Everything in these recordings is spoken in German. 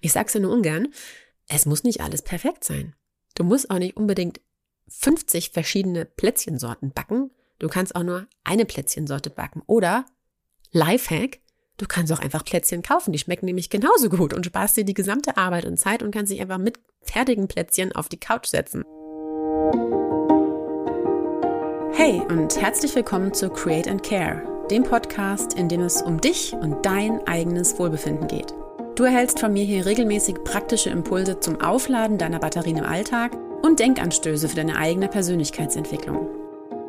Ich sag's ja nur ungern, es muss nicht alles perfekt sein. Du musst auch nicht unbedingt 50 verschiedene Plätzchensorten backen. Du kannst auch nur eine Plätzchensorte backen. Oder Lifehack, du kannst auch einfach Plätzchen kaufen. Die schmecken nämlich genauso gut und sparst dir die gesamte Arbeit und Zeit und kannst dich einfach mit fertigen Plätzchen auf die Couch setzen. Hey und herzlich willkommen zu Create and Care, dem Podcast, in dem es um dich und dein eigenes Wohlbefinden geht. Du erhältst von mir hier regelmäßig praktische Impulse zum Aufladen deiner Batterien im Alltag und Denkanstöße für deine eigene Persönlichkeitsentwicklung.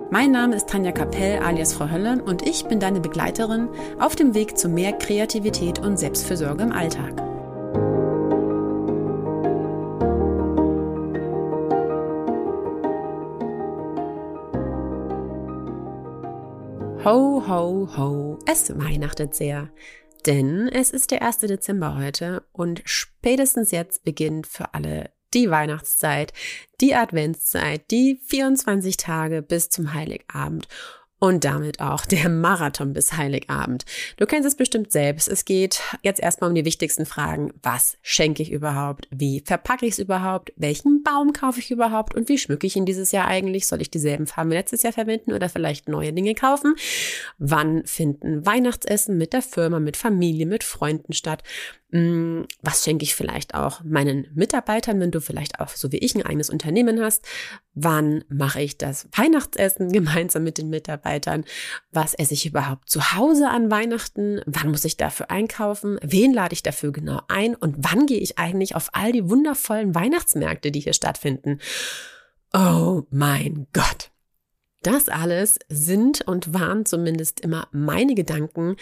Mein Name ist Tanja Kapell alias Frau Hölle und ich bin deine Begleiterin auf dem Weg zu mehr Kreativität und Selbstfürsorge im Alltag. Ho, ho, ho, es weihnachtet sehr. Denn es ist der 1. Dezember heute und spätestens jetzt beginnt für alle die Weihnachtszeit, die Adventszeit, die 24 Tage bis zum Heiligabend und damit auch der Marathon bis Heiligabend. Du kennst es bestimmt selbst. Es geht jetzt erstmal um die wichtigsten Fragen. Was schenke ich überhaupt? Wie verpacke ich es überhaupt? Welchen Baum kaufe ich überhaupt? Und wie schmücke ich ihn dieses Jahr eigentlich? Soll ich dieselben Farben wie letztes Jahr verwenden oder vielleicht neue Dinge kaufen? Wann finden Weihnachtsessen mit der Firma, mit Familie, mit Freunden statt? Hm, was schenke ich vielleicht auch meinen Mitarbeitern, wenn du vielleicht auch so wie ich ein eigenes Unternehmen hast? Wann mache ich das Weihnachtsessen gemeinsam mit den Mitarbeitern? Was esse ich überhaupt zu Hause an Weihnachten? Wann muss ich dafür einkaufen? Wen lade ich dafür genau ein? Und wann gehe ich eigentlich auf all die wundervollen Weihnachtsmärkte, die hier stattfinden? Oh mein Gott. Das alles sind und waren zumindest immer meine Gedanken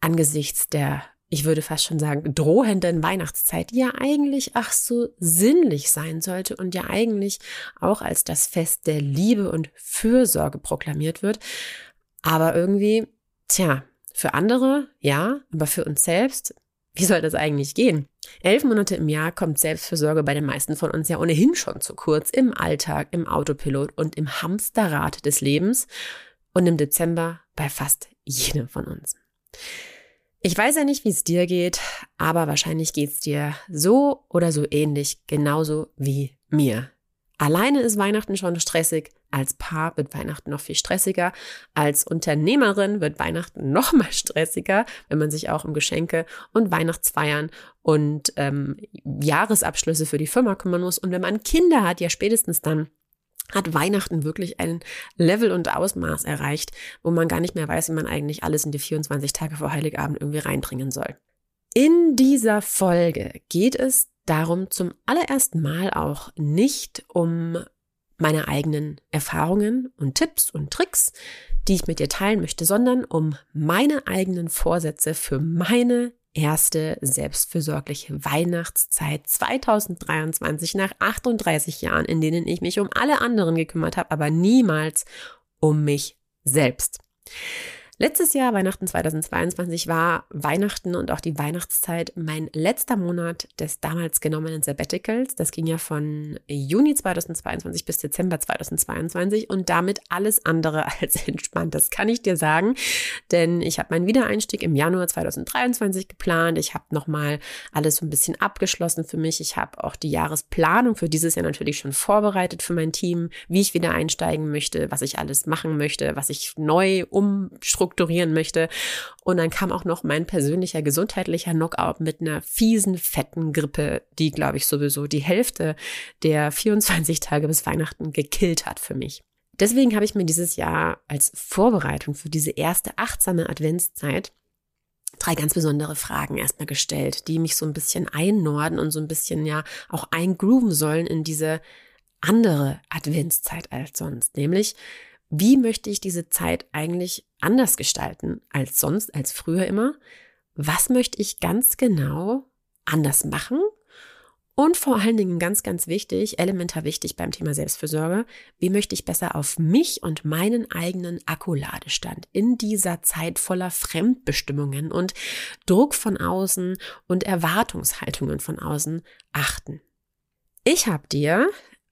angesichts der ich würde fast schon sagen, drohenden Weihnachtszeit, ja eigentlich ach so sinnlich sein sollte und ja eigentlich auch als das Fest der Liebe und Fürsorge proklamiert wird. Aber irgendwie, tja, für andere ja, aber für uns selbst, wie soll das eigentlich gehen? Elf Monate im Jahr kommt Selbstfürsorge bei den meisten von uns ja ohnehin schon zu kurz im Alltag, im Autopilot und im Hamsterrad des Lebens und im Dezember bei fast jedem von uns. Ich weiß ja nicht, wie es dir geht, aber wahrscheinlich geht es dir so oder so ähnlich, genauso wie mir. Alleine ist Weihnachten schon stressig, als Paar wird Weihnachten noch viel stressiger, als Unternehmerin wird Weihnachten noch mal stressiger, wenn man sich auch um Geschenke und Weihnachtsfeiern und ähm, Jahresabschlüsse für die Firma kümmern muss. Und wenn man Kinder hat, ja spätestens dann hat Weihnachten wirklich ein Level und Ausmaß erreicht, wo man gar nicht mehr weiß, wie man eigentlich alles in die 24 Tage vor Heiligabend irgendwie reinbringen soll. In dieser Folge geht es darum zum allerersten Mal auch nicht um meine eigenen Erfahrungen und Tipps und Tricks, die ich mit dir teilen möchte, sondern um meine eigenen Vorsätze für meine erste selbstfürsorgliche Weihnachtszeit 2023 nach 38 Jahren, in denen ich mich um alle anderen gekümmert habe, aber niemals um mich selbst. Letztes Jahr, Weihnachten 2022, war Weihnachten und auch die Weihnachtszeit mein letzter Monat des damals genommenen Sabbaticals. Das ging ja von Juni 2022 bis Dezember 2022 und damit alles andere als entspannt. Das kann ich dir sagen, denn ich habe meinen Wiedereinstieg im Januar 2023 geplant. Ich habe nochmal alles so ein bisschen abgeschlossen für mich. Ich habe auch die Jahresplanung für dieses Jahr natürlich schon vorbereitet für mein Team, wie ich wieder einsteigen möchte, was ich alles machen möchte, was ich neu umstrukturieren strukturieren möchte. Und dann kam auch noch mein persönlicher gesundheitlicher Knockout mit einer fiesen, fetten Grippe, die, glaube ich, sowieso die Hälfte der 24 Tage bis Weihnachten gekillt hat für mich. Deswegen habe ich mir dieses Jahr als Vorbereitung für diese erste achtsame Adventszeit drei ganz besondere Fragen erstmal gestellt, die mich so ein bisschen einnorden und so ein bisschen ja auch eingrooven sollen in diese andere Adventszeit als sonst. Nämlich, wie möchte ich diese Zeit eigentlich anders gestalten als sonst, als früher immer? Was möchte ich ganz genau anders machen? Und vor allen Dingen ganz, ganz wichtig, elementar wichtig beim Thema Selbstfürsorge, wie möchte ich besser auf mich und meinen eigenen Akkuladestand in dieser Zeit voller Fremdbestimmungen und Druck von außen und Erwartungshaltungen von außen achten? Ich habe dir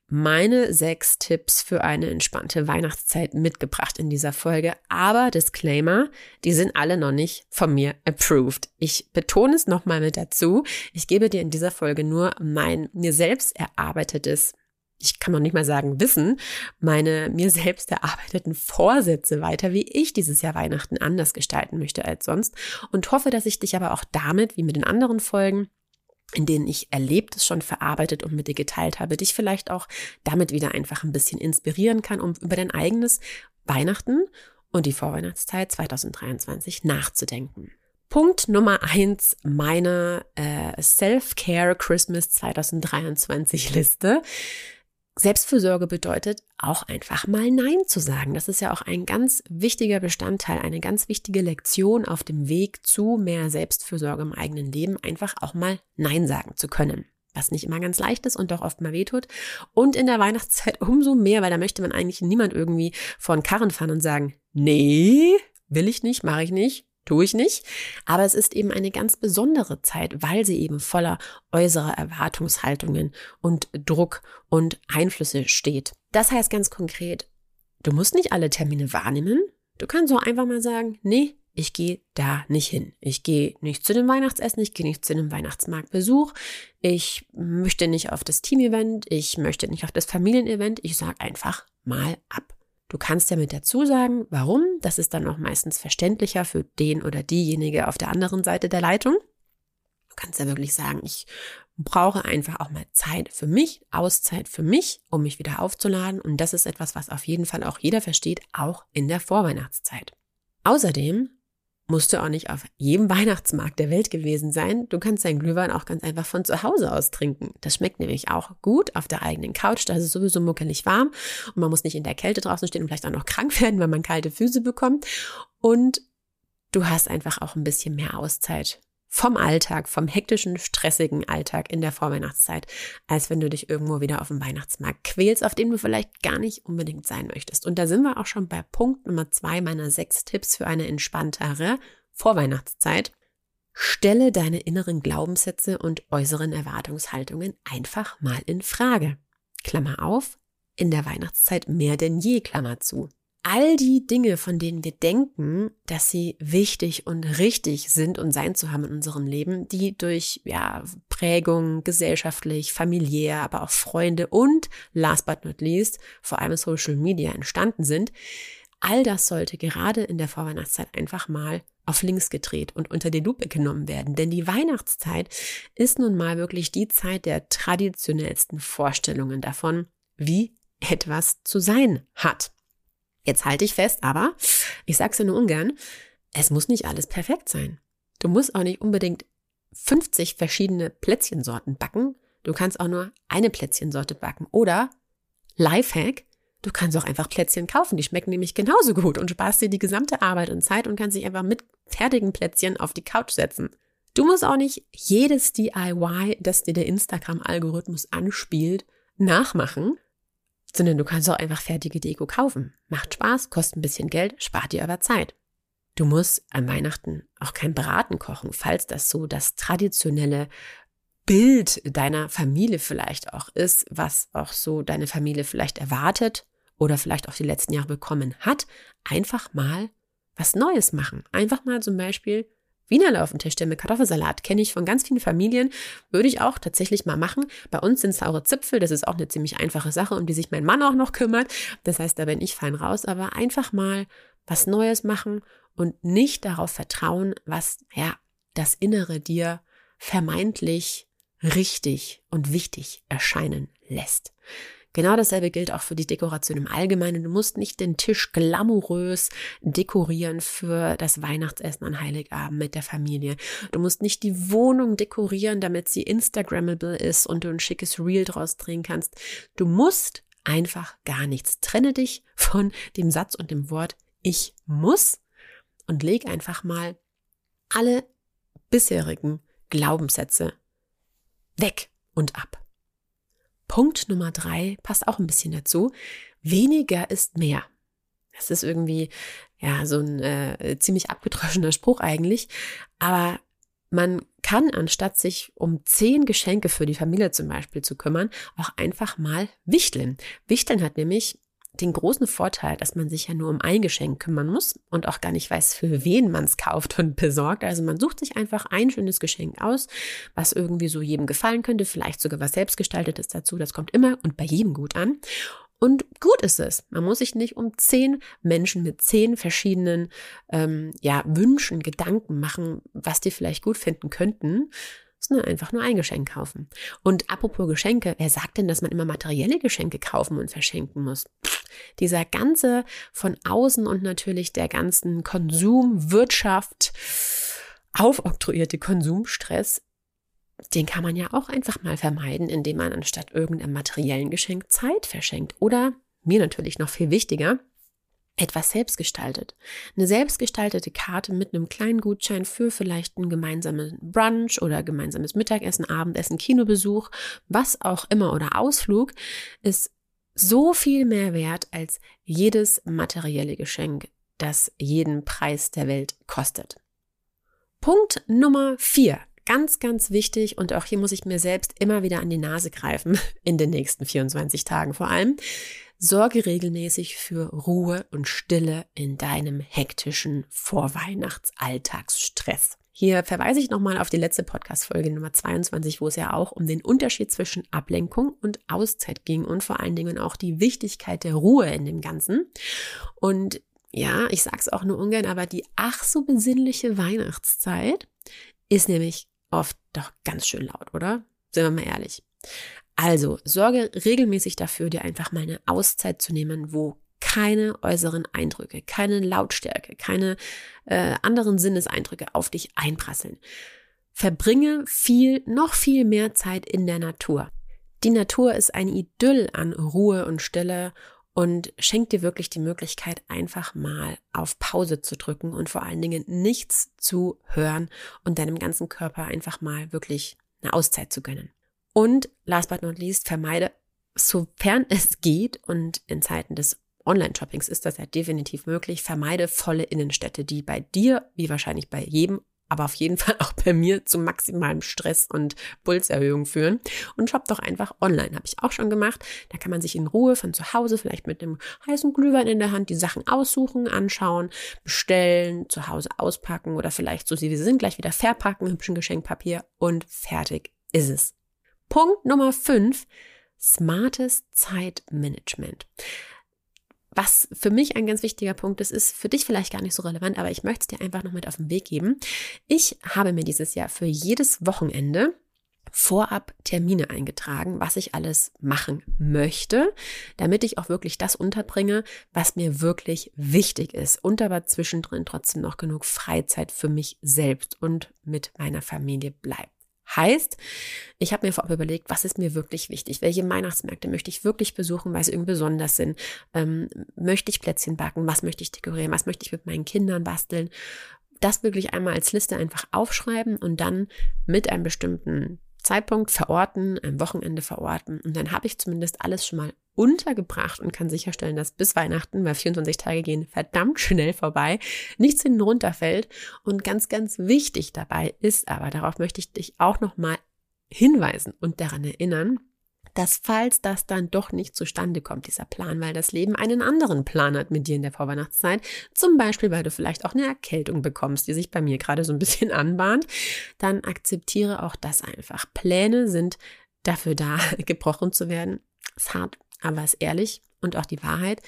meine sechs Tipps für eine entspannte Weihnachtszeit mitgebracht in dieser Folge. Aber Disclaimer, die sind alle noch nicht von mir approved. Ich betone es nochmal mit dazu. Ich gebe dir in dieser Folge nur mein mir selbst erarbeitetes ich kann noch nicht mal sagen Wissen, meine mir selbst erarbeiteten Vorsätze weiter, wie ich dieses Jahr Weihnachten anders gestalten möchte als sonst und hoffe, dass ich dich aber auch damit, wie mit den anderen Folgen, in denen ich Erlebtes schon verarbeitet und mit dir geteilt habe, dich vielleicht auch damit wieder einfach ein bisschen inspirieren kann, um über dein eigenes Weihnachten und die Vorweihnachtszeit 2023 nachzudenken. Punkt Nummer eins meiner äh, Self-Care Christmas 2023 Liste Selbstfürsorge bedeutet auch einfach mal Nein zu sagen. Das ist ja auch ein ganz wichtiger Bestandteil, eine ganz wichtige Lektion auf dem Weg zu mehr Selbstfürsorge im eigenen Leben, einfach auch mal Nein sagen zu können. Was nicht immer ganz leicht ist und doch oft mal wehtut. Und in der Weihnachtszeit umso mehr, weil da möchte man eigentlich niemand irgendwie vor den Karren fahren und sagen, nee, will ich nicht, mache ich nicht, tue ich nicht. Aber es ist eben eine ganz besondere Zeit, weil sie eben voller äußerer Erwartungshaltungen und Druck und Einflüsse steht. Das heißt ganz konkret, du musst nicht alle Termine wahrnehmen. Du kannst auch einfach mal sagen, nee, ich gehe da nicht hin. Ich gehe nicht zu dem Weihnachtsessen, ich gehe nicht zu dem Weihnachtsmarktbesuch, ich möchte nicht auf das Teamevent, ich möchte nicht auf das Familienevent, ich sage einfach mal ab. Du kannst ja mit dazu sagen, warum. Das ist dann auch meistens verständlicher für den oder diejenige auf der anderen Seite der Leitung. Du kannst ja wirklich sagen, ich brauche einfach auch mal Zeit für mich, Auszeit für mich, um mich wieder aufzuladen. Und das ist etwas, was auf jeden Fall auch jeder versteht, auch in der Vorweihnachtszeit. Außerdem musst du auch nicht auf jedem Weihnachtsmarkt der Welt gewesen sein. Du kannst deinen Glühwein auch ganz einfach von zu Hause aus trinken. Das schmeckt nämlich auch gut auf der eigenen Couch. Da ist es sowieso muckelig warm und man muss nicht in der Kälte draußen stehen und vielleicht auch noch krank werden, wenn man kalte Füße bekommt. Und du hast einfach auch ein bisschen mehr Auszeit vom Alltag, vom hektischen, stressigen Alltag in der Vorweihnachtszeit, als wenn du dich irgendwo wieder auf dem Weihnachtsmarkt quälst, auf dem du vielleicht gar nicht unbedingt sein möchtest. Und da sind wir auch schon bei Punkt Nummer zwei meiner sechs Tipps für eine entspanntere Vorweihnachtszeit. Stelle deine inneren Glaubenssätze und äußeren Erwartungshaltungen einfach mal in Frage. Klammer auf, in der Weihnachtszeit mehr denn je, Klammer zu all die Dinge, von denen wir denken, dass sie wichtig und richtig sind und sein zu haben in unserem Leben, die durch ja, Prägung, gesellschaftlich, familiär, aber auch Freunde und last but not least vor allem Social Media entstanden sind, all das sollte gerade in der Vorweihnachtszeit einfach mal auf links gedreht und unter die Lupe genommen werden. Denn die Weihnachtszeit ist nun mal wirklich die Zeit der traditionellsten Vorstellungen davon, wie etwas zu sein hat. Jetzt halte ich fest, aber ich sag's ja nur ungern, es muss nicht alles perfekt sein. Du musst auch nicht unbedingt 50 verschiedene Plätzchensorten backen. Du kannst auch nur eine Plätzchensorte backen. Oder Lifehack, du kannst auch einfach Plätzchen kaufen. Die schmecken nämlich genauso gut und sparst dir die gesamte Arbeit und Zeit und kannst dich einfach mit fertigen Plätzchen auf die Couch setzen. Du musst auch nicht jedes DIY, das dir der Instagram-Algorithmus anspielt, nachmachen, sondern du kannst auch einfach fertige Deko kaufen. Macht Spaß, kostet ein bisschen Geld, spart dir aber Zeit. Du musst an Weihnachten auch kein Braten kochen, falls das so das traditionelle Bild deiner Familie vielleicht auch ist, was auch so deine Familie vielleicht erwartet oder vielleicht auch die letzten Jahre bekommen hat. Einfach mal was Neues machen. Einfach mal zum Beispiel Wienerle auf mit Kartoffelsalat kenne ich von ganz vielen Familien, würde ich auch tatsächlich mal machen. Bei uns sind saure Zipfel, das ist auch eine ziemlich einfache Sache, um die sich mein Mann auch noch kümmert. Das heißt, da bin ich fein raus, aber einfach mal was Neues machen und nicht darauf vertrauen, was ja das Innere dir vermeintlich richtig und wichtig erscheinen lässt. Genau dasselbe gilt auch für die Dekoration im Allgemeinen. Du musst nicht den Tisch glamourös dekorieren für das Weihnachtsessen an Heiligabend mit der Familie. Du musst nicht die Wohnung dekorieren, damit sie Instagrammable ist und du ein schickes Reel draus drehen kannst. Du musst einfach gar nichts. Trenne dich von dem Satz und dem Wort ich muss und leg einfach mal alle bisherigen Glaubenssätze weg und ab. Punkt Nummer drei passt auch ein bisschen dazu. Weniger ist mehr. Das ist irgendwie ja so ein äh, ziemlich abgedroschener Spruch eigentlich, aber man kann, anstatt sich um zehn Geschenke für die Familie zum Beispiel zu kümmern, auch einfach mal wichteln. Wichteln hat nämlich den großen Vorteil, dass man sich ja nur um ein Geschenk kümmern muss und auch gar nicht weiß, für wen man es kauft und besorgt. Also man sucht sich einfach ein schönes Geschenk aus, was irgendwie so jedem gefallen könnte, vielleicht sogar was selbstgestaltetes dazu. Das kommt immer und bei jedem gut an. Und gut ist es. Man muss sich nicht um zehn Menschen mit zehn verschiedenen ähm, ja, Wünschen, Gedanken machen, was die vielleicht gut finden könnten, sondern einfach nur ein Geschenk kaufen. Und apropos Geschenke, wer sagt denn, dass man immer materielle Geschenke kaufen und verschenken muss? Dieser ganze von außen und natürlich der ganzen Konsumwirtschaft aufoktroyierte Konsumstress, den kann man ja auch einfach mal vermeiden, indem man anstatt irgendeinem materiellen Geschenk Zeit verschenkt. Oder, mir natürlich noch viel wichtiger, etwas selbstgestaltet. Eine selbstgestaltete Karte mit einem kleinen Gutschein für vielleicht einen gemeinsamen Brunch oder gemeinsames Mittagessen, Abendessen, Kinobesuch, was auch immer oder Ausflug ist so viel mehr wert als jedes materielle Geschenk, das jeden Preis der Welt kostet. Punkt Nummer vier. Ganz, ganz wichtig und auch hier muss ich mir selbst immer wieder an die Nase greifen, in den nächsten 24 Tagen vor allem. Sorge regelmäßig für Ruhe und Stille in deinem hektischen Vorweihnachtsalltagsstress. Hier verweise ich nochmal auf die letzte Podcast-Folge Nummer 22, wo es ja auch um den Unterschied zwischen Ablenkung und Auszeit ging und vor allen Dingen auch die Wichtigkeit der Ruhe in dem Ganzen. Und ja, ich sag's auch nur ungern, aber die ach so besinnliche Weihnachtszeit ist nämlich oft doch ganz schön laut, oder? Sind wir mal ehrlich. Also sorge regelmäßig dafür, dir einfach mal eine Auszeit zu nehmen, wo keine äußeren Eindrücke, keine Lautstärke, keine äh, anderen Sinneseindrücke auf dich einprasseln. Verbringe viel, noch viel mehr Zeit in der Natur. Die Natur ist ein Idyll an Ruhe und Stille und schenkt dir wirklich die Möglichkeit, einfach mal auf Pause zu drücken und vor allen Dingen nichts zu hören und deinem ganzen Körper einfach mal wirklich eine Auszeit zu gönnen. Und last but not least, vermeide, sofern es geht und in Zeiten des Online-Shoppings ist das ja definitiv möglich, vermeide volle Innenstädte, die bei dir, wie wahrscheinlich bei jedem, aber auf jeden Fall auch bei mir zu maximalem Stress und Pulserhöhung führen. Und shop doch einfach online, habe ich auch schon gemacht. Da kann man sich in Ruhe von zu Hause, vielleicht mit einem heißen Glühwein in der Hand, die Sachen aussuchen, anschauen, bestellen, zu Hause auspacken oder vielleicht so wie sie sind, gleich wieder verpacken, hübschen Geschenkpapier und fertig ist es. Punkt Nummer 5, smartes Zeitmanagement. Was für mich ein ganz wichtiger Punkt ist, ist für dich vielleicht gar nicht so relevant, aber ich möchte es dir einfach noch mit auf den Weg geben. Ich habe mir dieses Jahr für jedes Wochenende vorab Termine eingetragen, was ich alles machen möchte, damit ich auch wirklich das unterbringe, was mir wirklich wichtig ist und aber zwischendrin trotzdem noch genug Freizeit für mich selbst und mit meiner Familie bleibt. Heißt, ich habe mir vorab überlegt, was ist mir wirklich wichtig? Welche Weihnachtsmärkte möchte ich wirklich besuchen, weil sie irgendwie besonders sind? Ähm, möchte ich Plätzchen backen? Was möchte ich dekorieren? Was möchte ich mit meinen Kindern basteln? Das wirklich einmal als Liste einfach aufschreiben und dann mit einem bestimmten Zeitpunkt verorten, ein Wochenende verorten. Und dann habe ich zumindest alles schon mal untergebracht und kann sicherstellen, dass bis Weihnachten, weil 24 Tage gehen verdammt schnell vorbei, nichts hinten runterfällt. Und ganz, ganz wichtig dabei ist aber, darauf möchte ich dich auch nochmal hinweisen und daran erinnern, dass falls das dann doch nicht zustande kommt, dieser Plan, weil das Leben einen anderen Plan hat mit dir in der Vorweihnachtszeit, zum Beispiel, weil du vielleicht auch eine Erkältung bekommst, die sich bei mir gerade so ein bisschen anbahnt, dann akzeptiere auch das einfach. Pläne sind dafür da, gebrochen zu werden. Ist hart, aber ist ehrlich und auch die Wahrheit.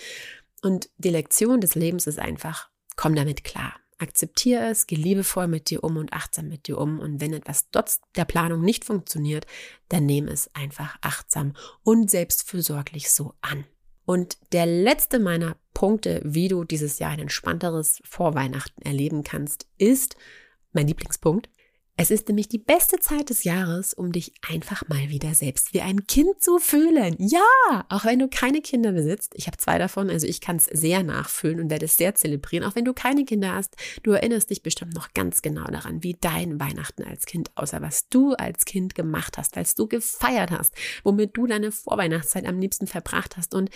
Und die Lektion des Lebens ist einfach, komm damit klar. Akzeptiere es, geh liebevoll mit dir um und achtsam mit dir um. Und wenn etwas trotz der Planung nicht funktioniert, dann nehme es einfach achtsam und selbstfürsorglich so an. Und der letzte meiner Punkte, wie du dieses Jahr ein entspannteres Vorweihnachten erleben kannst, ist mein Lieblingspunkt. Es ist nämlich die beste Zeit des Jahres, um dich einfach mal wieder selbst wie ein Kind zu fühlen. Ja, auch wenn du keine Kinder besitzt. Ich habe zwei davon, also ich kann es sehr nachfühlen und werde es sehr zelebrieren. Auch wenn du keine Kinder hast, du erinnerst dich bestimmt noch ganz genau daran, wie dein Weihnachten als Kind aussah, was du als Kind gemacht hast, als du gefeiert hast, womit du deine Vorweihnachtszeit am liebsten verbracht hast. Und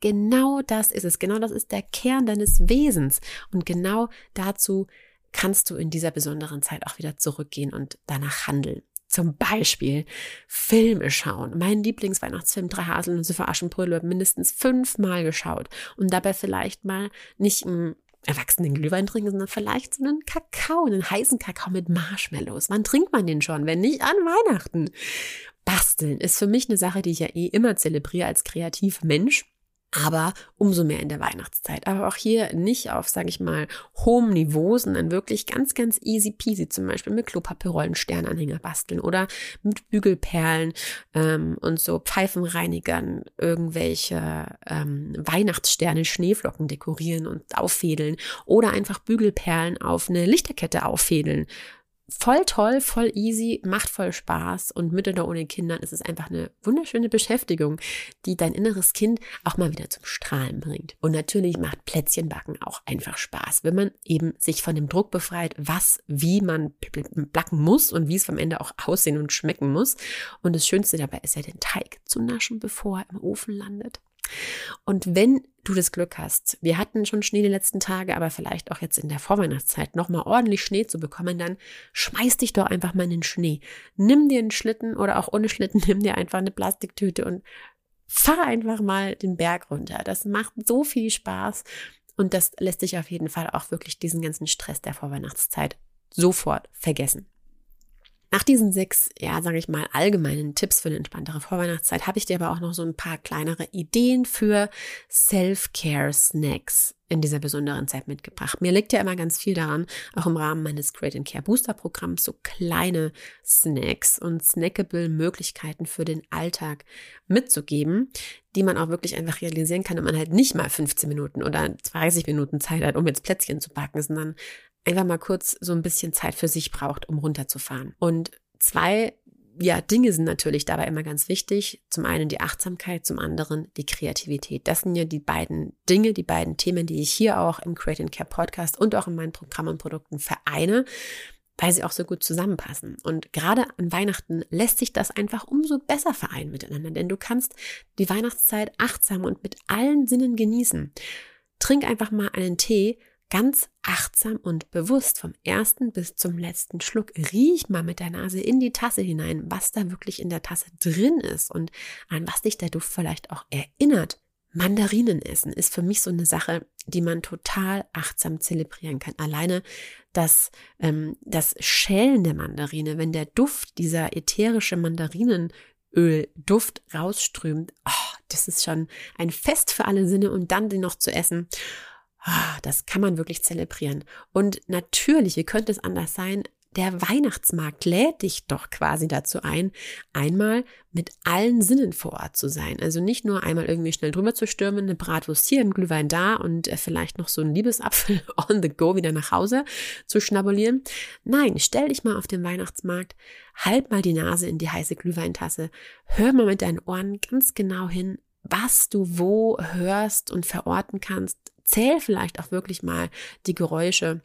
genau das ist es. Genau das ist der Kern deines Wesens. Und genau dazu kannst du in dieser besonderen Zeit auch wieder zurückgehen und danach handeln. Zum Beispiel Filme schauen. Mein Lieblingsweihnachtsfilm Drei Haselnüsse für Aschenbrödel wird mindestens fünfmal geschaut und dabei vielleicht mal nicht einen erwachsenen Glühwein trinken, sondern vielleicht so einen Kakao, einen heißen Kakao mit Marshmallows. Wann trinkt man den schon, wenn nicht an Weihnachten? Basteln ist für mich eine Sache, die ich ja eh immer zelebriere als kreativer Mensch aber umso mehr in der Weihnachtszeit. Aber auch hier nicht auf, sage ich mal, hohem Niveau, sondern wirklich ganz, ganz easy peasy, zum Beispiel mit Klopapierrollen Sternanhänger basteln oder mit Bügelperlen ähm, und so Pfeifenreinigern irgendwelche ähm, Weihnachtssterne, Schneeflocken dekorieren und auffädeln oder einfach Bügelperlen auf eine Lichterkette auffädeln voll toll, voll easy, macht voll Spaß und mit oder ohne Kindern ist es einfach eine wunderschöne Beschäftigung, die dein inneres Kind auch mal wieder zum Strahlen bringt. Und natürlich macht Plätzchenbacken auch einfach Spaß, wenn man eben sich von dem Druck befreit, was, wie man backen muss und wie es am Ende auch aussehen und schmecken muss. Und das Schönste dabei ist ja den Teig zu naschen, bevor er im Ofen landet. Und wenn du das Glück hast, wir hatten schon Schnee die letzten Tage, aber vielleicht auch jetzt in der Vorweihnachtszeit nochmal ordentlich Schnee zu bekommen, dann schmeiß dich doch einfach mal in den Schnee. Nimm dir einen Schlitten oder auch ohne Schlitten, nimm dir einfach eine Plastiktüte und fahr einfach mal den Berg runter. Das macht so viel Spaß und das lässt sich auf jeden Fall auch wirklich diesen ganzen Stress der Vorweihnachtszeit sofort vergessen. Nach diesen sechs, ja, sage ich mal, allgemeinen Tipps für eine entspanntere Vorweihnachtszeit habe ich dir aber auch noch so ein paar kleinere Ideen für Self-Care-Snacks in dieser besonderen Zeit mitgebracht. Mir liegt ja immer ganz viel daran, auch im Rahmen meines Great and Care Booster Programms so kleine Snacks und snackable Möglichkeiten für den Alltag mitzugeben, die man auch wirklich einfach realisieren kann, wenn man halt nicht mal 15 Minuten oder 30 Minuten Zeit hat, um jetzt Plätzchen zu backen, sondern einfach mal kurz so ein bisschen Zeit für sich braucht, um runterzufahren. Und zwei ja, Dinge sind natürlich dabei immer ganz wichtig. Zum einen die Achtsamkeit, zum anderen die Kreativität. Das sind ja die beiden Dinge, die beiden Themen, die ich hier auch im Create and Care Podcast und auch in meinen Programmen und Produkten vereine, weil sie auch so gut zusammenpassen. Und gerade an Weihnachten lässt sich das einfach umso besser vereinen miteinander, denn du kannst die Weihnachtszeit achtsam und mit allen Sinnen genießen. Trink einfach mal einen Tee ganz achtsam und bewusst vom ersten bis zum letzten Schluck. Riech mal mit der Nase in die Tasse hinein, was da wirklich in der Tasse drin ist und an was dich der Duft vielleicht auch erinnert. Mandarinen essen ist für mich so eine Sache, die man total achtsam zelebrieren kann. Alleine das, ähm, das Schälen der Mandarine, wenn der Duft, dieser ätherische Mandarinenöl-Duft rausströmt, oh, das ist schon ein Fest für alle Sinne und dann den noch zu essen. Ah, das kann man wirklich zelebrieren. Und natürlich, wie könnte es anders sein, der Weihnachtsmarkt lädt dich doch quasi dazu ein, einmal mit allen Sinnen vor Ort zu sein. Also nicht nur einmal irgendwie schnell drüber zu stürmen, eine Bratwurst hier, ein Glühwein da und äh, vielleicht noch so ein Liebesapfel on the go wieder nach Hause zu schnabulieren. Nein, stell dich mal auf den Weihnachtsmarkt, halt mal die Nase in die heiße Glühweintasse, hör mal mit deinen Ohren ganz genau hin, was du wo hörst und verorten kannst, Zähl vielleicht auch wirklich mal die Geräusche,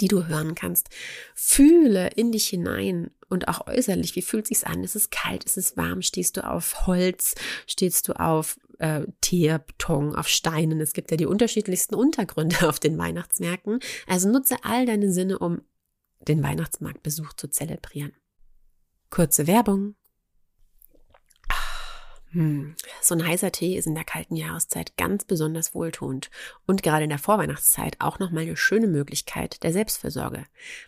die du hören kannst. Fühle in dich hinein und auch äußerlich, wie fühlt sich's an? Ist es kalt? Ist es warm? Stehst du auf Holz? Stehst du auf äh, Teerbeton, auf Steinen? Es gibt ja die unterschiedlichsten Untergründe auf den Weihnachtsmärkten. Also nutze all deine Sinne, um den Weihnachtsmarktbesuch zu zelebrieren. Kurze Werbung. Hm. So ein heißer Tee ist in der kalten Jahreszeit ganz besonders wohltuend und gerade in der Vorweihnachtszeit auch nochmal eine schöne Möglichkeit der Selbstfürsorge,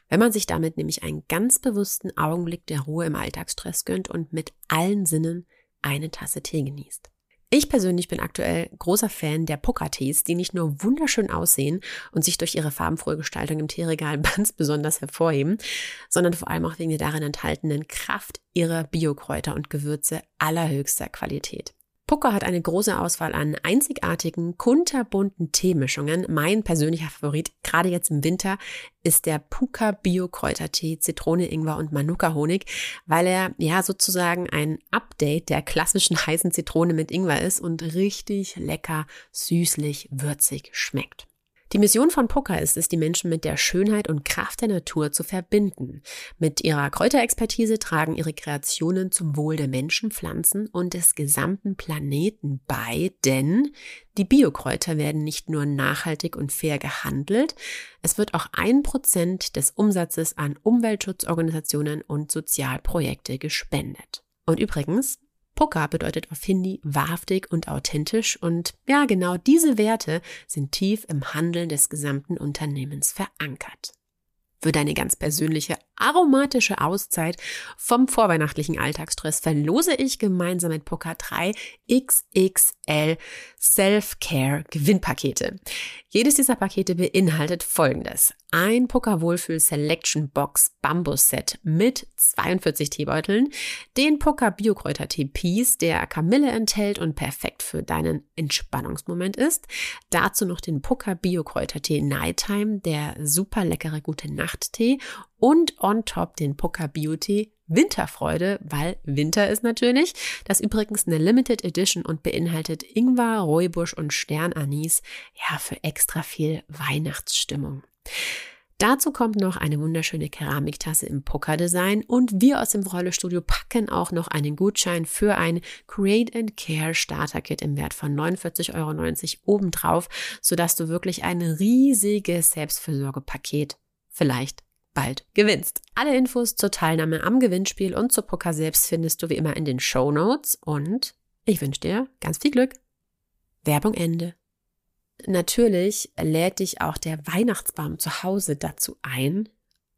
wenn man sich damit nämlich einen ganz bewussten Augenblick der Ruhe im Alltagsstress gönnt und mit allen Sinnen eine Tasse Tee genießt. Ich persönlich bin aktuell großer Fan der Pokertees, die nicht nur wunderschön aussehen und sich durch ihre farbenfrohe Gestaltung im Teeregal ganz besonders hervorheben, sondern vor allem auch wegen der darin enthaltenen Kraft ihrer Biokräuter und Gewürze allerhöchster Qualität. Pucker hat eine große Auswahl an einzigartigen, kunterbunten Teemischungen. Mein persönlicher Favorit, gerade jetzt im Winter, ist der Puka Bio Kräutertee, Zitrone, Ingwer und Manuka Honig, weil er ja sozusagen ein Update der klassischen heißen Zitrone mit Ingwer ist und richtig lecker, süßlich, würzig schmeckt. Die Mission von Poker ist es, die Menschen mit der Schönheit und Kraft der Natur zu verbinden. Mit ihrer Kräuterexpertise tragen ihre Kreationen zum Wohl der Menschen, Pflanzen und des gesamten Planeten bei, denn die Biokräuter werden nicht nur nachhaltig und fair gehandelt, es wird auch ein Prozent des Umsatzes an Umweltschutzorganisationen und Sozialprojekte gespendet. Und übrigens, Poker bedeutet auf Hindi wahrhaftig und authentisch und ja, genau diese Werte sind tief im Handeln des gesamten Unternehmens verankert. Für deine ganz persönliche aromatische Auszeit vom vorweihnachtlichen Alltagsstress verlose ich gemeinsam mit Poker 3 XXL Self-Care Gewinnpakete. Jedes dieser Pakete beinhaltet folgendes. Ein Poker Wohlfühl Selection Box Bambus Set mit 42 Teebeuteln, den Poker Biokräuter Tee Peace, der Kamille enthält und perfekt für deinen Entspannungsmoment ist. Dazu noch den Poker Biokräuter Tee Nighttime, der super leckere gute Nacht Tee und on top den Poker Beauty Winterfreude, weil Winter ist natürlich. Das ist übrigens eine Limited Edition und beinhaltet Ingwer, Räubusch und Sternanis. Ja, für extra viel Weihnachtsstimmung. Dazu kommt noch eine wunderschöne Keramiktasse im Poker-Design und wir aus dem Rollestudio packen auch noch einen Gutschein für ein Create and Care Starter Kit im Wert von 49,90 Euro obendrauf, sodass du wirklich ein riesiges Selbstfürsorgepaket vielleicht bald gewinnst. Alle Infos zur Teilnahme am Gewinnspiel und zur Poker selbst findest du wie immer in den Show Notes und ich wünsche dir ganz viel Glück. Werbung Ende. Natürlich lädt dich auch der Weihnachtsbaum zu Hause dazu ein,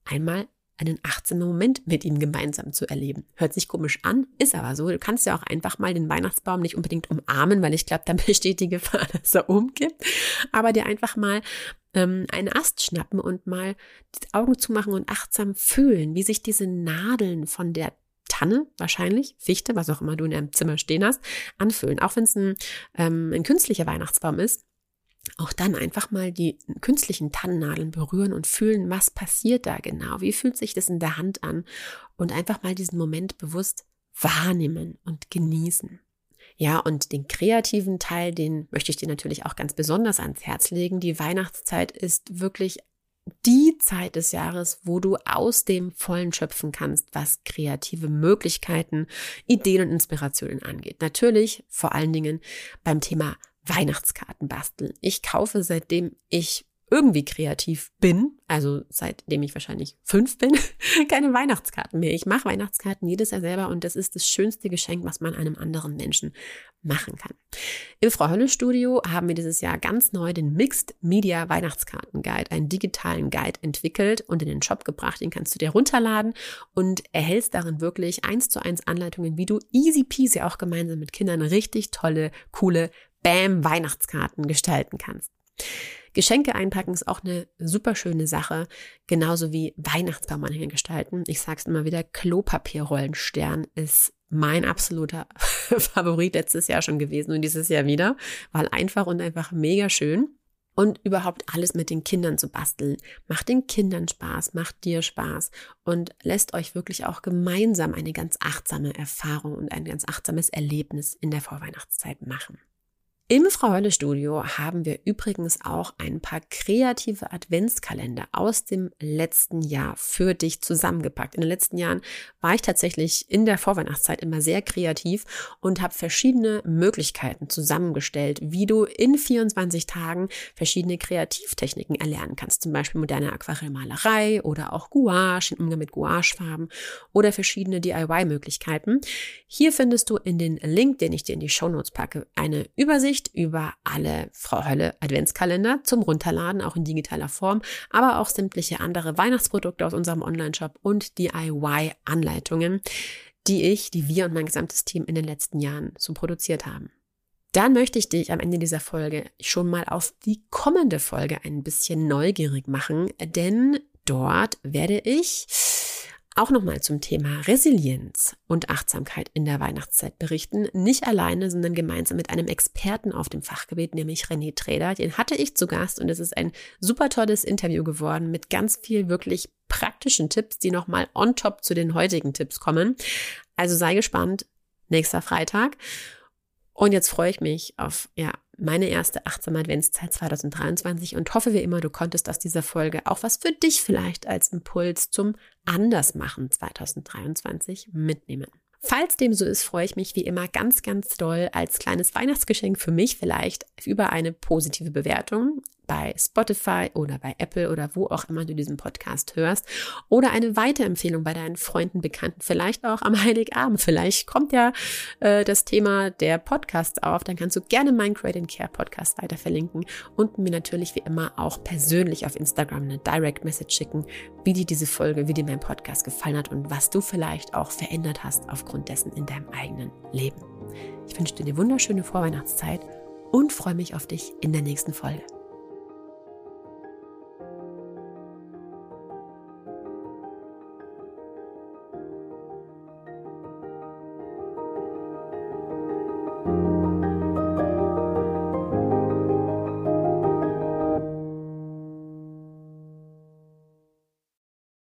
einmal einen achtsamen Moment mit ihm gemeinsam zu erleben. Hört sich komisch an, ist aber so. Du kannst ja auch einfach mal den Weihnachtsbaum nicht unbedingt umarmen, weil ich glaube, da besteht die Gefahr, dass er umkippt. Aber dir einfach mal ähm, einen Ast schnappen und mal die Augen zumachen und achtsam fühlen, wie sich diese Nadeln von der Tanne wahrscheinlich, Fichte, was auch immer du in deinem Zimmer stehen hast, anfühlen. Auch wenn es ein, ähm, ein künstlicher Weihnachtsbaum ist, auch dann einfach mal die künstlichen Tannennadeln berühren und fühlen, was passiert da genau, wie fühlt sich das in der Hand an und einfach mal diesen Moment bewusst wahrnehmen und genießen. Ja, und den kreativen Teil, den möchte ich dir natürlich auch ganz besonders ans Herz legen. Die Weihnachtszeit ist wirklich die Zeit des Jahres, wo du aus dem Vollen schöpfen kannst, was kreative Möglichkeiten, Ideen und Inspirationen angeht. Natürlich vor allen Dingen beim Thema Weihnachtskarten basteln. Ich kaufe seitdem ich irgendwie kreativ bin, also seitdem ich wahrscheinlich fünf bin, keine Weihnachtskarten mehr. Ich mache Weihnachtskarten jedes Jahr selber und das ist das schönste Geschenk, was man einem anderen Menschen machen kann. Im Frau Hölle Studio haben wir dieses Jahr ganz neu den Mixed Media Weihnachtskarten Guide, einen digitalen Guide entwickelt und in den Shop gebracht. Den kannst du dir runterladen und erhältst darin wirklich eins zu eins Anleitungen, wie du easy peasy auch gemeinsam mit Kindern richtig tolle, coole Bam Weihnachtskarten gestalten kannst. Geschenke einpacken ist auch eine super schöne Sache, genauso wie Weihnachtsbaumanhänger gestalten. Ich sag's immer wieder, Klopapierrollenstern ist mein absoluter Favorit letztes Jahr schon gewesen und dieses Jahr wieder, weil einfach und einfach mega schön. Und überhaupt alles mit den Kindern zu basteln. Macht den Kindern Spaß, macht dir Spaß und lässt euch wirklich auch gemeinsam eine ganz achtsame Erfahrung und ein ganz achtsames Erlebnis in der Vorweihnachtszeit machen. Im Frau Hölle Studio haben wir übrigens auch ein paar kreative Adventskalender aus dem letzten Jahr für dich zusammengepackt. In den letzten Jahren war ich tatsächlich in der Vorweihnachtszeit immer sehr kreativ und habe verschiedene Möglichkeiten zusammengestellt, wie du in 24 Tagen verschiedene Kreativtechniken erlernen kannst. Zum Beispiel moderne Aquarellmalerei oder auch Gouache, im Umgang mit Gouachefarben oder verschiedene DIY-Möglichkeiten. Hier findest du in den Link, den ich dir in die Show Notes packe, eine Übersicht Übersicht über alle Frau Hölle Adventskalender zum Runterladen, auch in digitaler Form, aber auch sämtliche andere Weihnachtsprodukte aus unserem Online-Shop und DIY-Anleitungen, die ich, die wir und mein gesamtes Team in den letzten Jahren so produziert haben. Dann möchte ich dich am Ende dieser Folge schon mal auf die kommende Folge ein bisschen neugierig machen, denn dort werde ich auch nochmal zum Thema Resilienz und Achtsamkeit in der Weihnachtszeit berichten. Nicht alleine, sondern gemeinsam mit einem Experten auf dem Fachgebiet, nämlich René Treder. Den hatte ich zu Gast und es ist ein super tolles Interview geworden mit ganz viel wirklich praktischen Tipps, die nochmal on top zu den heutigen Tipps kommen. Also sei gespannt. Nächster Freitag. Und jetzt freue ich mich auf ja, meine erste achtsame Adventszeit 2023 und hoffe wie immer, du konntest aus dieser Folge auch was für dich vielleicht als Impuls zum Andersmachen 2023 mitnehmen. Falls dem so ist, freue ich mich wie immer ganz, ganz doll als kleines Weihnachtsgeschenk für mich vielleicht über eine positive Bewertung bei Spotify oder bei Apple oder wo auch immer du diesen Podcast hörst oder eine Weiterempfehlung bei deinen Freunden, Bekannten, vielleicht auch am Heiligabend. Vielleicht kommt ja äh, das Thema der Podcast auf, dann kannst du gerne meinen Create Care Podcast weiter verlinken und mir natürlich wie immer auch persönlich auf Instagram eine Direct Message schicken, wie dir diese Folge, wie dir mein Podcast gefallen hat und was du vielleicht auch verändert hast aufgrund dessen in deinem eigenen Leben. Ich wünsche dir eine wunderschöne Vorweihnachtszeit und freue mich auf dich in der nächsten Folge.